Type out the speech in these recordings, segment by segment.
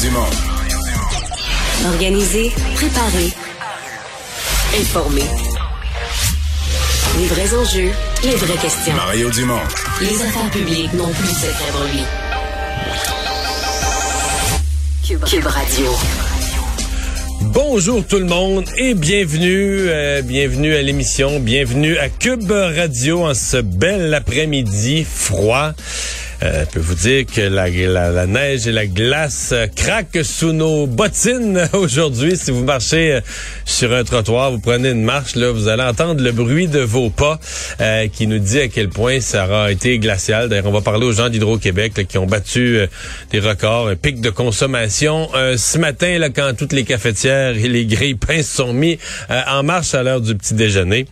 Dumont. Organiser, préparer, informer. Les vrais enjeux, les vraies questions. Mario Dumont. Les affaires publiques n'ont plus cette lui. Cube, Cube Radio. Bonjour tout le monde et bienvenue, euh, bienvenue à l'émission, bienvenue à Cube Radio en ce bel après-midi froid. Euh, je peux vous dire que la, la, neige et la glace euh, craquent sous nos bottines aujourd'hui. Si vous marchez euh, sur un trottoir, vous prenez une marche, là, vous allez entendre le bruit de vos pas qui nous dit à quel point ça aura été glacial. D'ailleurs, on va parler aux gens d'Hydro-Québec qui ont battu des records, un pic de consommation ce matin là, quand toutes les cafetières et les grilles pinces sont mis en marche à l'heure du petit déjeuner.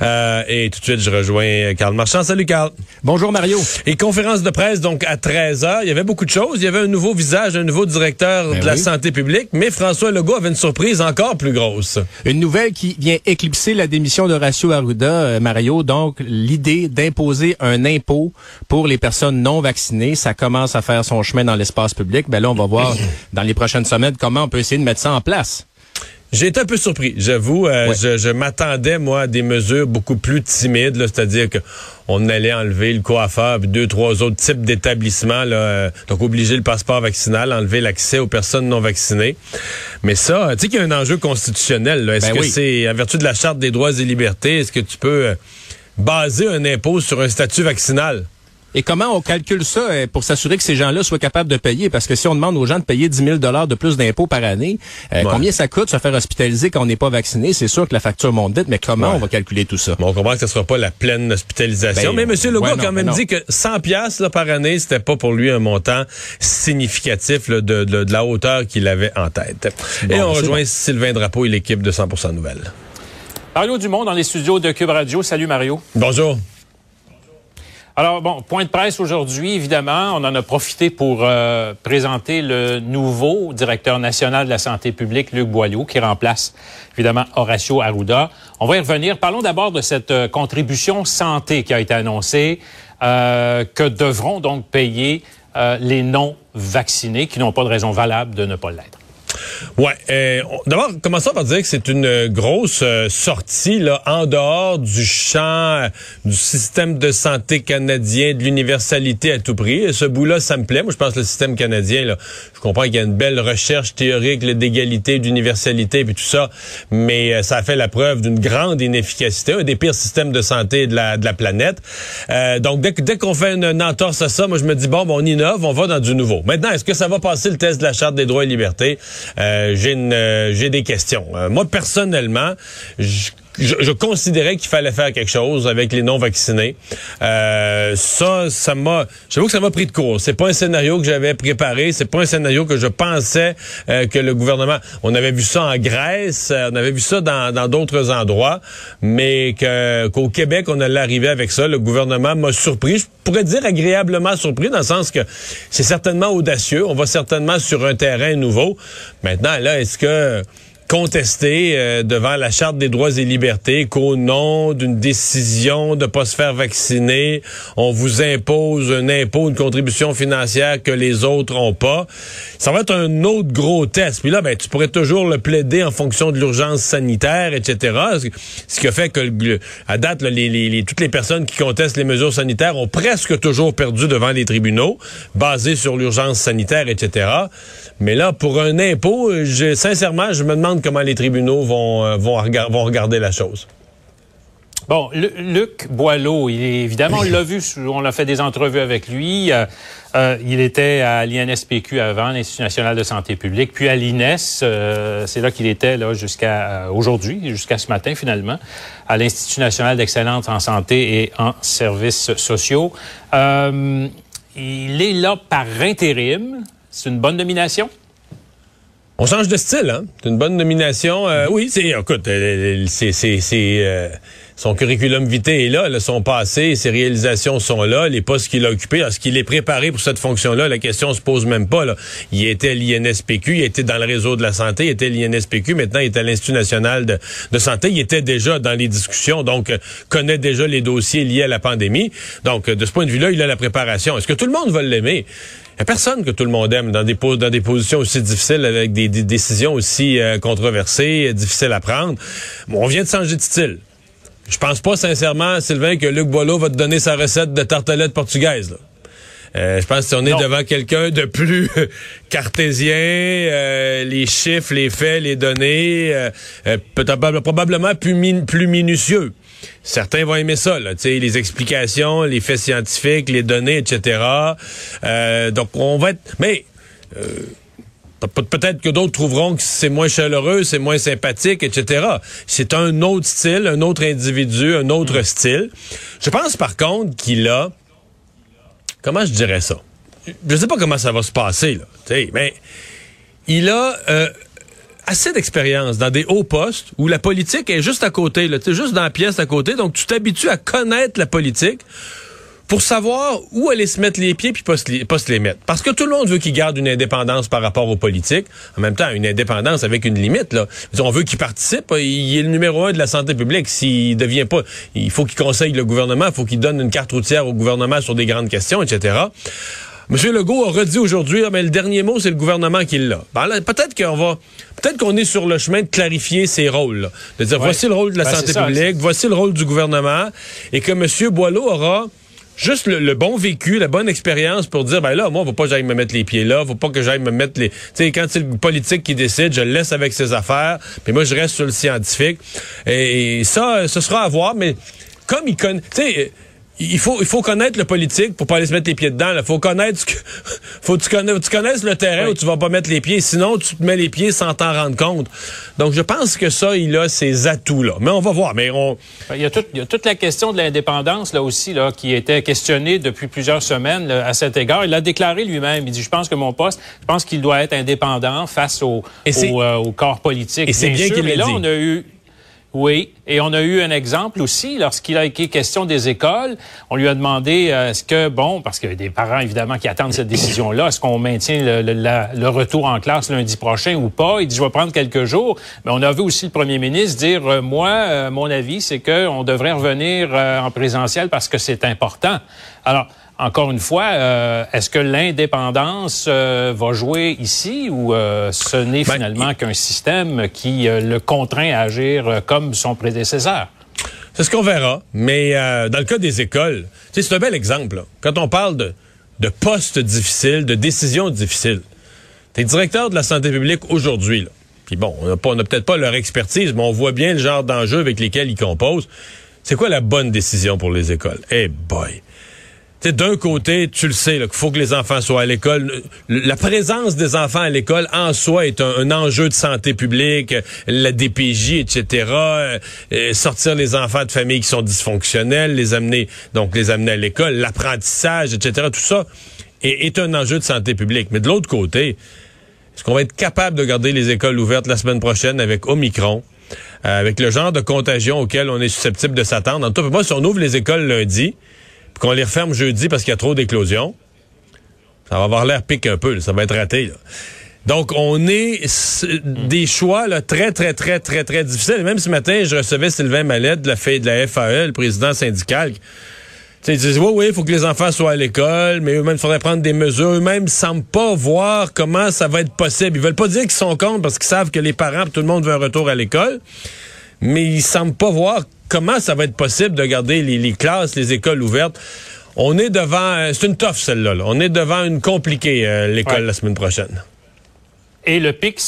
et tout de suite, je rejoins Carl Marchand. Salut Carl. Bonjour Mario. Et conférence de presse donc à 13 h. Il y avait beaucoup de choses. Il y avait un nouveau visage, un nouveau directeur ben de la santé publique, mais François Legault avait une surprise encore plus grosse. Une nouvelle qui vient éclipser la démission d'Horacio Arruda, euh, Mario. Donc, l'idée d'imposer un impôt pour les personnes non vaccinées, ça commence à faire son chemin dans l'espace public. Ben là, on va voir dans les prochaines semaines comment on peut essayer de mettre ça en place. J'ai été un peu surpris, j'avoue. Euh, je, m'attendais, moi, à des mesures beaucoup plus timides, c'est-à-dire que on allait enlever le coiffeur, puis deux, trois autres types d'établissements, euh, donc obliger le passeport vaccinal, enlever l'accès aux personnes non vaccinées. Mais ça, tu sais qu'il y a un enjeu constitutionnel. Est-ce ben que c'est, en vertu de la Charte des droits et libertés, est-ce que tu peux euh, baser un impôt sur un statut vaccinal? Et comment on calcule ça euh, pour s'assurer que ces gens-là soient capables de payer? Parce que si on demande aux gens de payer 10 000 de plus d'impôts par année, euh, combien ça coûte se faire hospitaliser quand on n'est pas vacciné? C'est sûr que la facture monte vite, mais comment on va calculer tout ça? Bon, on comprend que ce ne sera pas la pleine hospitalisation. Ben, mais M. Legault a quand même dit que 100 pièces par année, c'était pas pour lui un montant significatif de, la hauteur qu'il avait en tête. et on rejoint Sylvain Drapeau et l'équipe de 100% Nouvelles. Mario Dumont dans les studios de Cube Radio. Salut Mario. Bonjour. Alors, bon, point de presse aujourd'hui, évidemment. On en a profité pour euh, présenter le nouveau directeur national de la santé publique, Luc Boileau, qui remplace, évidemment, Horacio Arruda. On va y revenir. Parlons d'abord de cette euh, contribution santé qui a été annoncée, euh, que devront donc payer les non-vaccinés qui n'ont pas de raison valable de ne pas l'être. Ouais. Euh, D'abord, commençons par dire que c'est une grosse euh, sortie là en dehors du champ euh, du système de santé canadien, de l'universalité à tout prix. ce bout-là, ça me plaît. Moi, je pense que le système canadien, là, je comprends qu'il y a une belle recherche théorique d'égalité, d'universalité, puis tout ça, mais euh, ça a fait la preuve d'une grande inefficacité, un des pires systèmes de santé de la, de la planète. donc, dès, dès qu'on fait une, entorse à ça, moi, je me dis, bon, bon, on innove, on va dans du nouveau. Maintenant, est-ce que ça va passer le test de la Charte des droits et libertés? Euh, j'ai euh, j'ai des questions. Euh, moi personnellement, je je, considérais qu'il fallait faire quelque chose avec les non-vaccinés. Euh, ça, ça m'a, j'avoue que ça m'a pris de court. C'est pas un scénario que j'avais préparé. C'est pas un scénario que je pensais euh, que le gouvernement. On avait vu ça en Grèce, euh, on avait vu ça dans d'autres endroits, mais qu'au Québec on allait arriver avec ça. Le gouvernement m'a surpris. Je pourrais dire agréablement surpris dans le sens que c'est certainement audacieux. On va certainement sur un terrain nouveau. Maintenant, là, est-ce que contester euh, devant la Charte des droits et libertés qu'au nom d'une décision de pas se faire vacciner, on vous impose un impôt, une contribution financière que les autres ont pas. Ça va être un autre gros test. Puis là, ben, tu pourrais toujours le plaider en fonction de l'urgence sanitaire, etc. Ce qui a fait que, à date, les, les, toutes les personnes qui contestent les mesures sanitaires ont presque toujours perdu devant les tribunaux, basés sur l'urgence sanitaire, etc. Mais là, pour un impôt, je, sincèrement, je me demande comment les tribunaux vont, euh, vont, regarder la chose. Bon, Luc Boileau, il évidemment, on l'a vu, on a fait des entrevues avec lui. Euh, euh, il était à l'INSPQ avant, l'Institut national de santé publique, puis à l'INES, c'est là qu'il était là jusqu'à aujourd'hui, jusqu'à ce matin finalement, à l'Institut national d'excellence en santé et en services sociaux. il est là par intérim. C'est une bonne nomination? On change de style, hein? C'est une bonne nomination. Euh, oui, c'est, écoute, euh, c'est, c'est, c'est, euh, son curriculum vitae est là, là, son passé, ses réalisations sont là, les postes qu'il a occupés, est-ce qu'il est préparé pour cette fonction-là? La question se pose même pas. Là. Il était à l'INSPQ, il était dans le réseau de la santé, il était à l'INSPQ, maintenant il est à l'Institut national de, santé, il était déjà dans les discussions, donc euh, connaît déjà les dossiers liés à la pandémie. Donc, euh, de ce point de vue-là, il a la préparation. Est-ce que tout le monde va l'aimer? Il n'y a personne que tout le monde aime dans des, dans des positions aussi difficiles, avec des, des décisions aussi euh, controversées, difficiles à prendre. Bon, on vient de changer de style. Je pense pas sincèrement, Sylvain, que Luc Boileau va te donner sa recette de tartelette portugaise. Là. Euh, je pense qu'on est devant quelqu'un de plus cartésien, euh, les chiffres, les faits, les données, euh, euh probablement plus, plus minutieux. Certains vont aimer ça, là, les explications, les faits scientifiques, les données, etc. Euh, donc on va être, mais Peut-être que d'autres trouveront que c'est moins chaleureux, c'est moins sympathique, etc. C'est un autre style, un autre individu, un autre hmm. style. Je pense par contre qu'il a, comment je dirais ça? Je sais pas comment ça va se passer, là, mais il a euh, assez d'expérience dans des hauts postes où la politique est juste à côté, là, juste dans la pièce à côté, donc tu t'habitues à connaître la politique pour savoir où aller se mettre les pieds puis pas se, pas se les mettre. Parce que tout le monde veut qu'il garde une indépendance par rapport aux politiques. En même temps, une indépendance avec une limite. Là. On veut qu'il participe. Il est le numéro un de la santé publique. S'il devient pas, il faut qu'il conseille le gouvernement. Il faut qu'il donne une carte routière au gouvernement sur des grandes questions, etc. Monsieur Legault a redit aujourd'hui, ah, mais le dernier mot, c'est le gouvernement qui l'a. Ben peut-être qu'on va, peut-être qu'on est sur le chemin de clarifier ses rôles, de dire voici le rôle de la ben, santé publique, voici le rôle du gouvernement, et que Monsieur Boileau aura juste le, bon vécu, la bonne expérience pour dire ben là, moi, faut pas que j'aille me mettre les pieds là, faut pas que j'aille me mettre les. Tu sais, quand c'est le politique qui décide, je le laisse avec ses affaires, puis moi je reste sur le scientifique. Et, ça, ce sera à voir, mais comme il connaît. Tu il faut, il faut connaître le politique pour pas aller se mettre les pieds dedans. Il faut connaître ce que, faut que tu, connais, tu connaisses le terrain où tu vas pas mettre les pieds. Sinon, tu te mets les pieds sans t'en rendre compte. Donc, je pense que ça, il a ses atouts-là. Mais on va voir. Mais on... il, y a il y a toute la question de l'indépendance, là aussi, là, qui était questionnée depuis plusieurs semaines à cet égard. Il a déclaré lui-même. Il dit, je pense que mon poste, je pense qu'il doit être indépendant face au, au, euh, au, corps politique. Et c'est bien, qu'il Mais là, on a eu oui, et on a eu un exemple aussi lorsqu'il a été question des écoles. On lui a demandé euh, est-ce que bon, parce qu'il y a des parents évidemment qui attendent cette décision-là, est-ce qu'on maintient le, le, retour en classe lundi prochain ou pas? Il dit je vais prendre quelques jours. Mais on a vu aussi le premier ministre dire euh, moi, euh, mon avis, c'est qu'on devrait revenir en présentiel parce que c'est important. Alors encore une fois, euh, est-ce que l'indépendance euh, va jouer ici ou euh, ce n'est ben, finalement qu'un système qui le contraint à agir comme son prédécesseur? C'est ce qu'on verra. Mais dans le cas des écoles, c'est un bel exemple. Quand on parle de, postes difficiles, de décisions difficiles, tu es directeur de la santé publique aujourd'hui. Puis bon, on n'a peut-être pas leur expertise, mais on voit bien le genre d'enjeux avec lesquels ils composent. C'est quoi la bonne décision pour les écoles? Eh boy! D'un côté, tu le sais, qu'il faut que les enfants soient à l'école. La présence des enfants à l'école en soi est un, enjeu de santé publique, la DPJ, etc. Euh, sortir les enfants de familles qui sont dysfonctionnelles, les amener, donc les amener à l'école, l'apprentissage, etc. Tout ça est, est, un enjeu de santé publique. Mais de l'autre côté, est-ce qu'on va être capable de garder les écoles ouvertes la semaine prochaine avec Omicron? Euh, avec le genre de contagion auquel on est susceptible de s'attendre? En tout cas, moi, si on ouvre les écoles lundi, qu'on les referme jeudi parce qu'il y a trop d'éclosions, ça va avoir l'air pique un peu, ça va être raté. Donc, on est des choix là, très, très, très, très, très difficiles. même ce matin, je recevais Sylvain Mallette de la, de la FAE, le président syndical. ils disent, oui, oui, il faut que les enfants soient à l'école, mais eux-mêmes, il faudrait prendre des mesures. Eux-mêmes semblent pas voir comment ça va être possible. Ils veulent pas dire qu'ils sont contre parce qu'ils savent que les parents, tout le monde veut un retour à l'école. Mais ils semblent pas voir comment ça va être possible de garder les, classes, les écoles ouvertes? On est devant, euh, c'est une toffe celle-là. On est devant une compliquée euh, l'école la semaine prochaine. Et le pic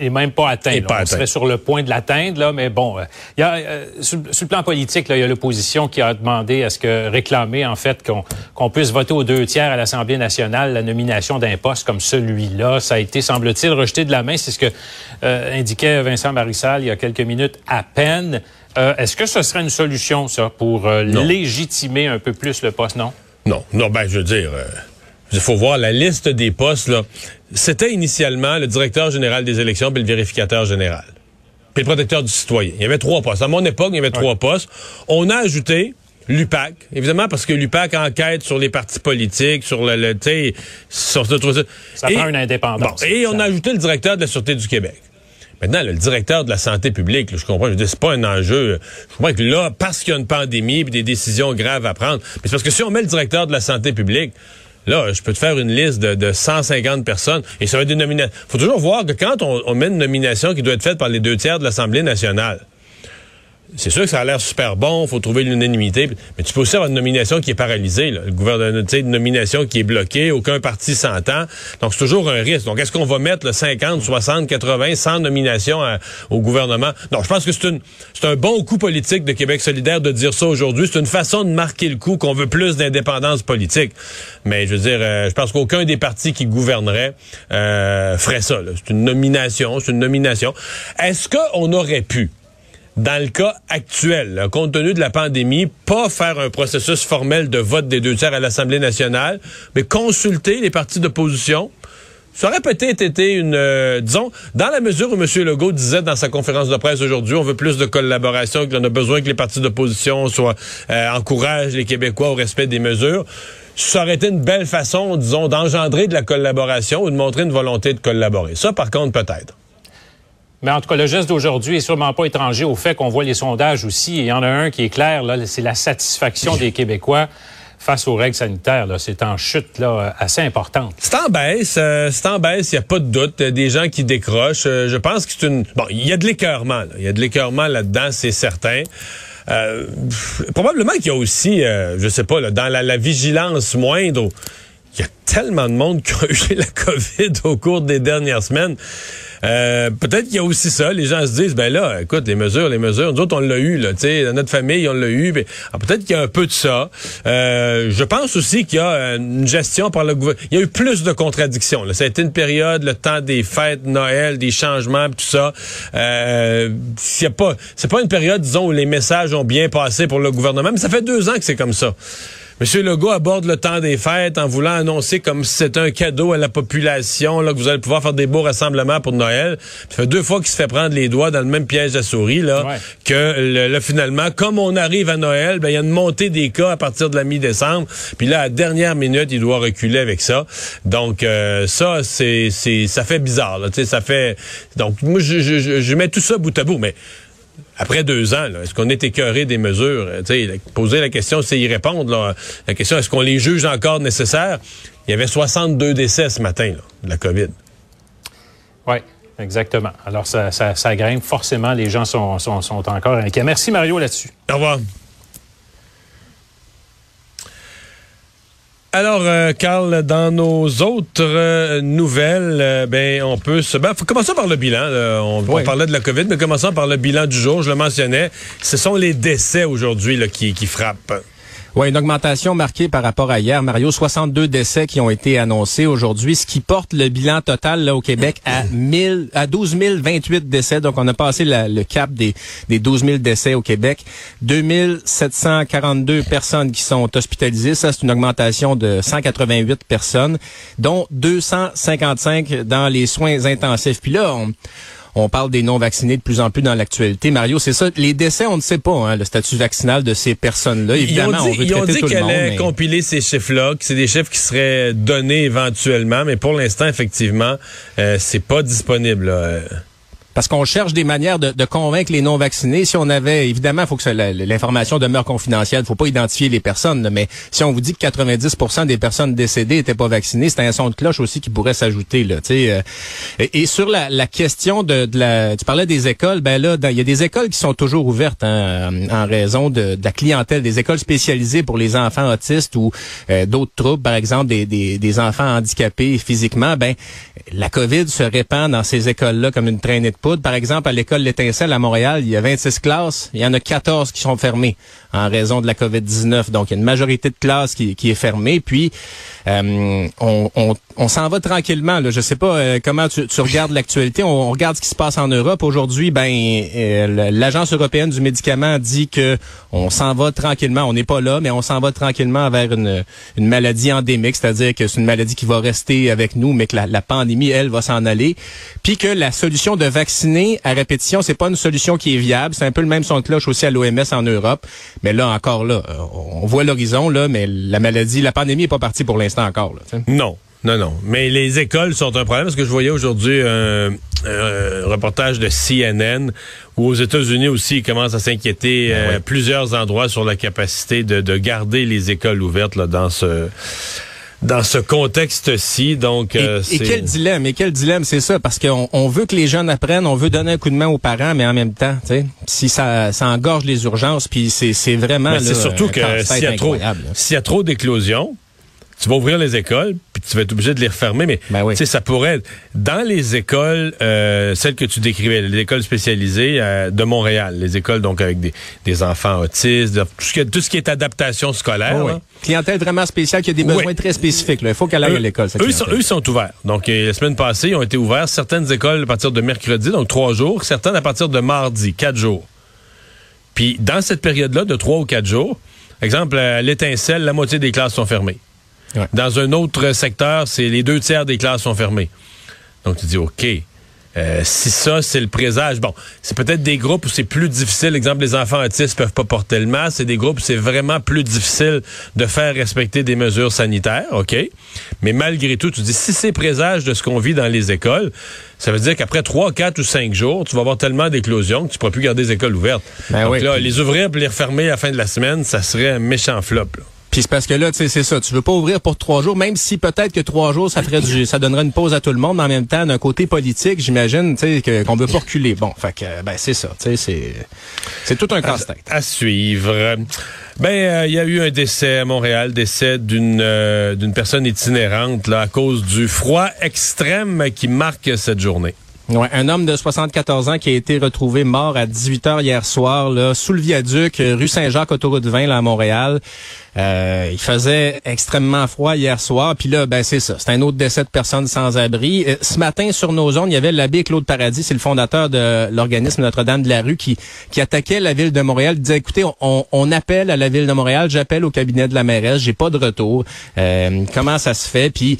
n'est même pas atteint. on serait sur le point de l'atteindre, là, mais bon, euh, il y a, sur, le plan politique, il y a l'opposition qui a demandé à ce que réclamer en fait qu'on puisse voter aux deux tiers à l'Assemblée nationale la nomination d'un poste comme celui-là. Ça a été, semble-t-il, rejeté de la main. C'est ce que indiquait Vincent Marissal il y a quelques minutes à peine. Euh, est-ce que ce serait une solution, ça, pour euh, légitimer un peu plus le poste, non? Non, non, ben, je veux dire, euh, il faut voir la liste des postes, là. C'était initialement le directeur général des élections puis le vérificateur général. puis le protecteur du citoyen. Il y avait trois postes. À mon époque, il y avait trois postes. On a ajouté l'UPAC, évidemment, parce que l'UPAC enquête sur les partis politiques, sur le, le sais, sur Ça prend une indépendance. et on a ajouté le directeur de la Sûreté du Québec. Maintenant, le directeur de la santé publique, je comprends, je dis c'est pas un enjeu. Je comprends que là, parce qu'il y a une pandémie et des décisions graves à prendre, mais c'est parce que si on met le directeur de la santé publique, Là, je peux te faire une liste de, de 150 personnes et ça va être une nomination. faut toujours voir que quand on, on met une nomination qui doit être faite par les deux tiers de l'Assemblée nationale, c'est sûr que ça a l'air super bon, faut trouver l'unanimité, mais tu peux aussi avoir une nomination qui est paralysée, là. le gouvernement, une nomination qui est bloquée, aucun parti s'entend. Donc c'est toujours un risque. Donc est-ce qu'on va mettre le 50, 60, 80, 100 nominations au gouvernement? Non, je pense que c'est une c'est un bon coup politique de Québec solidaire de dire ça aujourd'hui. C'est une façon de marquer le coup qu'on veut plus d'indépendance politique. Mais je veux dire, euh, je pense qu'aucun des partis qui gouverneraient euh, ferait ça. C'est une nomination, c'est une nomination. Est-ce qu'on aurait pu dans le cas actuel, compte tenu de la pandémie, pas faire un processus formel de vote des deux tiers à l'Assemblée nationale, mais consulter les partis d'opposition. Ça aurait peut-être été une, euh, disons, dans la mesure où M. Legault disait dans sa conférence de presse aujourd'hui, on veut plus de collaboration, qu'on a besoin que les partis d'opposition soient euh, encouragent les Québécois au respect des mesures. Ça aurait été une belle façon, disons, d'engendrer de la collaboration ou de montrer une volonté de collaborer. Ça, par contre, peut-être. Mais en tout cas, le geste d'aujourd'hui est sûrement pas étranger au fait qu'on voit les sondages aussi. il y en a un qui est clair, là, c'est la satisfaction des Québécois face aux règles sanitaires. C'est en chute là, assez importante. C'est en baisse. Euh, c'est en baisse, il n'y a pas de doute. Des gens qui décrochent. Euh, je pense que c'est une... Bon, il y a de l'écœurement. Il y a de l'écœurement là-dedans, c'est certain. Euh, probablement qu'il y a aussi, je sais pas, là, dans la vigilance moindre, il y a tellement de monde qui a eu la COVID au cours des dernières semaines. Euh, peut-être qu'il y a aussi ça. Les gens se disent, ben là, écoute, les mesures, les mesures, nous autres, on l'a eu, là, tu sais, dans notre famille, on l'a eu. Ben, peut-être qu'il y a un peu de ça. Euh, je pense aussi qu'il y a une gestion par le gouvernement. Il y a eu plus de contradictions. Là. Ça a été une période, le temps des fêtes, Noël, des changements, tout ça. Euh, a pas, c'est pas une période, disons, où les messages ont bien passé pour le gouvernement, mais ça fait deux ans que c'est comme ça. M. Legault aborde le temps des fêtes en voulant annoncer comme si c'était un cadeau à la population, là, que vous allez pouvoir faire des beaux rassemblements pour Noël. Ça fait deux fois qu'il se fait prendre les doigts dans le même piège à souris, là, que là, finalement, comme on arrive à Noël, ben, il y a une montée des cas à partir de la mi-décembre. Puis là, à dernière minute, il doit reculer avec ça. Donc, euh, ça, c'est, c'est, ça fait bizarre, là, ça fait, donc, moi, je, je, je mets tout ça bout à bout, mais après deux ans, est-ce qu'on est écœuré des mesures? Euh, poser la question, c'est y répondre. La question, est-ce qu'on les juge encore nécessaires? Il y avait 62 décès ce matin de la COVID. Oui, exactement. Alors, ça, ça, grimpe. Forcément, les gens sont, sont, sont encore inquiets. Merci, Mario, là-dessus. Au revoir. Alors, euh, Carl, dans nos autres euh, nouvelles, euh, ben on peut se. Faut commencer par le bilan. On, parlait de la COVID, mais commençons par le bilan du jour. Je le mentionnais. Ce sont les décès aujourd'hui qui, qui frappent. Oui, une augmentation marquée par rapport à hier. Mario, 62 décès qui ont été annoncés aujourd'hui, ce qui porte le bilan total là, au Québec à 1000, à 12 028 décès. Donc, on a passé le cap des, des 12 000 décès au Québec. 2742 personnes qui sont hospitalisées. Ça, c'est une augmentation de 188 personnes, dont 255 dans les soins intensifs. Puis là, on, on parle des non-vaccinés de plus en plus dans l'actualité. Mario, c'est ça. Les décès, on ne sait pas hein, le statut vaccinal de ces personnes-là. Évidemment, ont dit, ils ont dit qu'elle allait compiler ces chiffres-là, que c'est des chiffres qui seraient donnés éventuellement, mais pour l'instant, effectivement, euh, c'est pas disponible. Là parce qu'on cherche des manières de, convaincre les non-vaccinés. Si on avait, évidemment, il faut que l'information demeure confidentielle, faut pas identifier les personnes, mais si on vous dit que 90% des personnes décédées étaient pas vaccinées, c'est un son de cloche aussi qui pourrait s'ajouter. Euh, et, sur la, question de, la, tu parlais des écoles, ben là, il y a des écoles qui sont toujours ouvertes hein, en raison de, la clientèle, des écoles spécialisées pour les enfants autistes ou euh, d'autres troubles, par exemple des, des, enfants handicapés physiquement. Ben la COVID se répand dans ces écoles-là comme une traînée de par exemple, à l'école L'Étincelle à Montréal, il y a 26 classes. Il y en a 14 qui sont fermées en raison de la COVID-19. Donc, il y a une majorité de classes qui, qui est fermée. Puis, on, on, s'en va tranquillement. Là. Je sais pas euh, comment tu, tu regardes l'actualité. On, regarde ce qui se passe en Europe. Aujourd'hui, ben euh, l'Agence européenne du médicament dit que on s'en va tranquillement. On n'est pas là, mais on s'en va tranquillement vers une, maladie endémique, c'est-à-dire que c'est une maladie qui va rester avec nous, mais que la, la pandémie, elle, va s'en aller. Puis que la solution de vacciner à répétition, c'est pas une solution qui est viable. C'est un peu le même son de cloche aussi à l'OMS en Europe. Mais là, encore là, euh, on voit l'horizon, là, mais la maladie, la pandémie est pas partie pour l'instant encore. Là, non. Non, non. Mais les écoles sont un problème parce que je voyais aujourd'hui un, reportage de CNN où aux États-Unis aussi, ils commencent à s'inquiéter ben euh, plusieurs endroits sur la capacité de, de garder les écoles ouvertes là, dans ce dans ce contexte-ci. Donc, et, euh, et, quel dilemme, et quel dilemme, c'est ça, parce qu'on on veut que les jeunes apprennent, on veut donner un coup de main aux parents, mais en même temps, tu sais, si ça, ça engorge les urgences, puis c'est, vraiment. c'est surtout que s'il y a trop, s'il y a trop d'éclosions, tu vas ouvrir les écoles, puis tu vas être obligé de les refermer, mais ben tu sais, ça pourrait être dans les écoles, euh, celles que tu décrivais, les écoles spécialisées euh, de Montréal, les écoles donc avec des, des enfants autistes, tout ce, qui, tout ce qui est adaptation scolaire. Oh, Clientèle vraiment spéciale qui a des besoins très spécifiques. Là. Il faut qu'elle aille à l'école. Eux, sont, eux sont ouverts. Donc, euh, la semaine passée, ils ont été ouverts. Certaines écoles à partir de mercredi, donc trois jours. Certaines à partir de mardi, quatre jours. Puis, dans cette période-là, de trois ou quatre jours, exemple, à l'étincelle, la moitié des classes sont fermées. Dans un autre secteur, c'est les deux tiers des classes sont fermées. Donc tu dis OK. Euh, si ça, c'est le présage, bon, c'est peut-être des groupes où c'est plus difficile. Exemple, les enfants autistes peuvent pas porter le masque. C'est des groupes où c'est vraiment plus difficile de faire respecter des mesures sanitaires, OK? Mais malgré tout, tu dis, si c'est présage de ce qu'on vit dans les écoles, ça veut dire qu'après trois, quatre ou cinq jours, tu vas avoir tellement d'éclosions que tu pourras plus garder les écoles ouvertes. Ben Donc là, les ouvrir et les refermer à la fin de la semaine, ça serait un méchant flop. Puis c'est parce que là, tu sais, c'est ça. Tu veux pas ouvrir pour trois jours, même si peut-être que trois jours, ça ferait du, ça donnerait une pause à tout le monde. Mais en même temps, d'un côté politique, j'imagine, tu sais, qu'on veut pas reculer. Bon, fait que, ben c'est ça. Tu sais, c'est, c'est tout un casse-tête. À, suivre. Ben, euh, il y a eu un décès à Montréal, décès d'une euh, d'une personne itinérante là à cause du froid extrême qui marque cette journée. Ouais, un homme de 74 ans qui a été retrouvé mort à 18 h hier soir là, sous le viaduc rue Saint-Jacques autoroute 20 là à Montréal. Euh, il faisait extrêmement froid hier soir, puis là, ben c'est ça. C'est un autre décès de personnes sans abri. Euh, ce matin, sur nos zones, il y avait l'abbé Claude Paradis, c'est le fondateur de l'organisme Notre-Dame de la Rue, qui, qui attaquait la ville de Montréal. Il disait, écoutez, on, on appelle à la ville de Montréal, j'appelle au cabinet de la mairesse, j'ai pas de retour. Euh, comment ça se fait? Puis,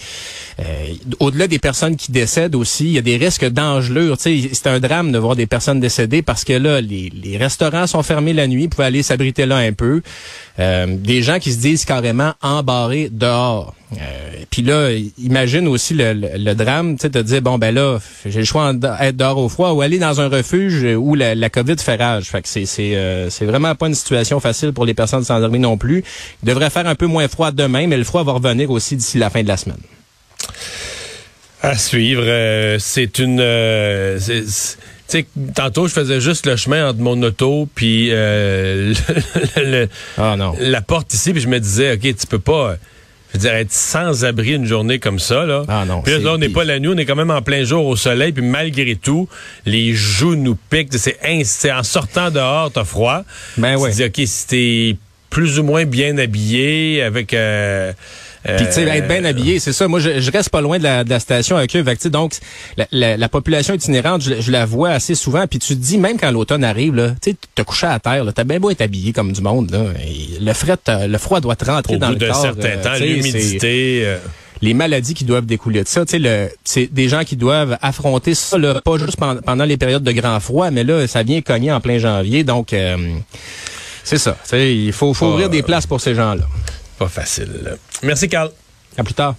au-delà des personnes qui décèdent aussi, il y a des risques d'engelure. C'est un drame de voir des personnes décédées parce que là, les, les restaurants sont fermés la nuit, ils pouvaient aller s'abriter là un peu. des gens qui se disent carrément embarrés dehors. Euh, Puis là, imagine aussi le, drame, tu sais, te dire bon ben là, j'ai le choix d'être dehors au froid ou aller dans un refuge où la, COVID fait rage. Fait que c'est c'est euh, vraiment pas une situation facile pour les personnes sans abri non plus. Il devrait faire un peu moins froid demain, mais le froid va revenir aussi d'ici la fin de la semaine. À suivre, euh, c'est une euh, sais, tantôt, je faisais juste le chemin entre mon auto puis euh, ah, la porte ici, puis je me disais, OK, tu peux pas... Je veux dire, être sans abri une journée comme ça, là. Ah non. Puis là, on n'est pas la nuit, on est quand même en plein jour au soleil, puis malgré tout, les joues nous piquent. C'est en sortant dehors, t'as froid. Ben ouais. Tu dis, OK, si t'es plus ou moins bien habillé, avec... Euh, puis tu sais, être bien habillé, c'est ça. Moi, je, reste pas loin de la, de la station avec eux. donc, la, la, population itinérante, je, la vois assez souvent. Puis tu te dis, même quand l'automne arrive, là, tu te couché à terre, t'as bien beau être habillé comme du monde. Là, le, fret, le froid doit te rentrer dans le corps. Au bout d'un certain temps, l'humidité... Euh. les maladies qui doivent découler de ça. Tu sais, c'est des gens qui doivent affronter ça, là, pas juste pendant, les périodes de grand froid, mais là, ça vient cogner en plein janvier. Donc, euh, c'est ça. Il faut, faut ouvrir des places pour ces gens-là. Pas facile. Merci, Carl. À plus tard.